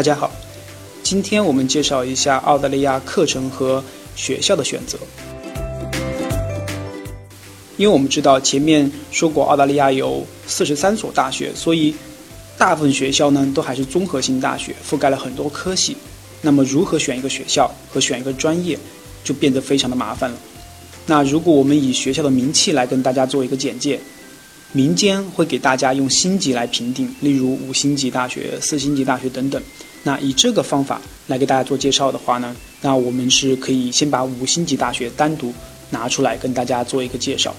大家好，今天我们介绍一下澳大利亚课程和学校的选择。因为我们知道前面说过澳大利亚有四十三所大学，所以大部分学校呢都还是综合性大学，覆盖了很多科系。那么如何选一个学校和选一个专业，就变得非常的麻烦了。那如果我们以学校的名气来跟大家做一个简介。民间会给大家用星级来评定，例如五星级大学、四星级大学等等。那以这个方法来给大家做介绍的话呢，那我们是可以先把五星级大学单独拿出来跟大家做一个介绍。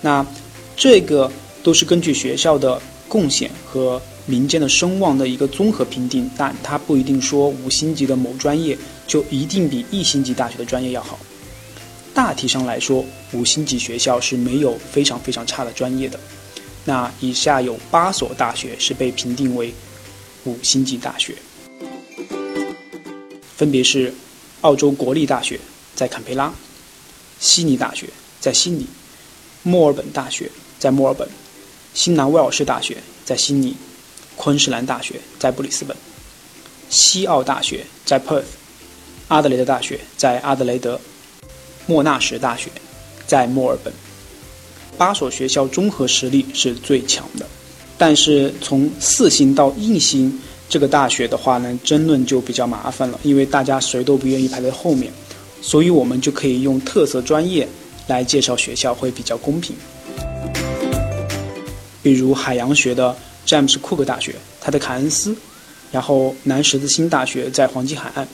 那这个都是根据学校的贡献和民间的声望的一个综合评定，但它不一定说五星级的某专业就一定比一星级大学的专业要好。大体上来说，五星级学校是没有非常非常差的专业的。那以下有八所大学是被评定为五星级大学，分别是澳洲国立大学在坎培拉，悉尼大学在悉尼，墨尔本大学在墨尔本，新南威尔士大学在悉尼，昆士兰大学在布里斯本，西澳大学在 Perth，阿德雷德大学在阿德雷德。莫纳什大学在墨尔本，八所学校综合实力是最强的。但是从四星到一星这个大学的话呢，争论就比较麻烦了，因为大家谁都不愿意排在后面，所以我们就可以用特色专业来介绍学校会比较公平。比如海洋学的詹姆斯库克大学，它的凯恩斯；然后南十字星大学在黄金海岸。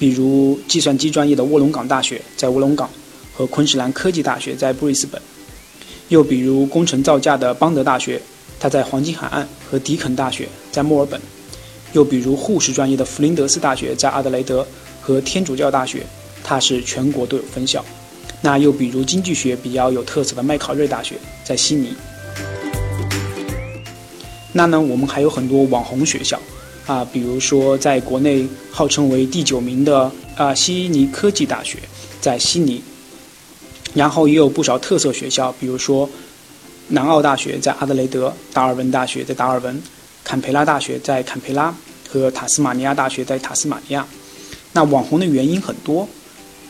比如计算机专业的卧龙岗大学在卧龙岗，和昆士兰科技大学在布里斯本；又比如工程造价的邦德大学，它在黄金海岸和迪肯大学在墨尔本；又比如护士专业的弗林德斯大学在阿德雷德和天主教大学，它是全国都有分校；那又比如经济学比较有特色的麦考瑞大学在悉尼。那呢，我们还有很多网红学校。啊，比如说，在国内号称为第九名的啊悉尼科技大学，在悉尼，然后也有不少特色学校，比如说南澳大学在阿德雷德，达尔文大学在达尔文，坎培拉大学在坎培拉和塔斯马尼亚大学在塔斯马尼亚。那网红的原因很多，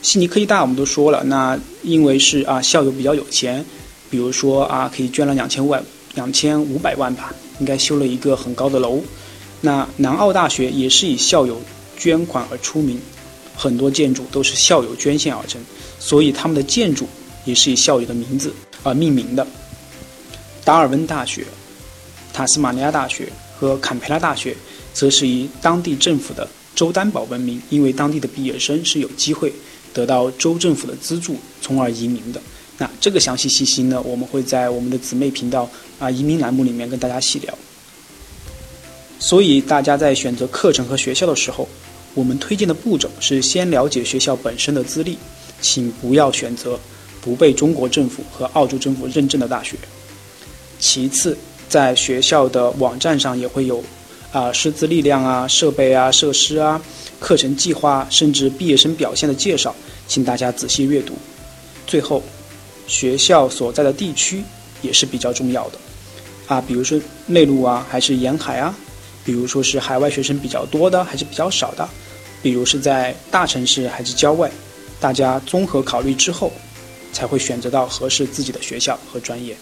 悉尼科技大我们都说了，那因为是啊校友比较有钱，比如说啊可以捐了两千五百、两千五百万吧，应该修了一个很高的楼。那南澳大学也是以校友捐款而出名，很多建筑都是校友捐献而成，所以他们的建筑也是以校友的名字而命名的。达尔文大学、塔斯马尼亚大学和坎培拉大学则是以当地政府的州担保闻名，因为当地的毕业生是有机会得到州政府的资助，从而移民的。那这个详细信息呢，我们会在我们的姊妹频道啊移民栏目里面跟大家细聊。所以，大家在选择课程和学校的时候，我们推荐的步骤是先了解学校本身的资历，请不要选择不被中国政府和澳洲政府认证的大学。其次，在学校的网站上也会有啊师资力量啊、设备啊、设施啊、课程计划，甚至毕业生表现的介绍，请大家仔细阅读。最后，学校所在的地区也是比较重要的啊，比如说内陆啊，还是沿海啊。比如说是海外学生比较多的，还是比较少的？比如是在大城市还是郊外？大家综合考虑之后，才会选择到合适自己的学校和专业。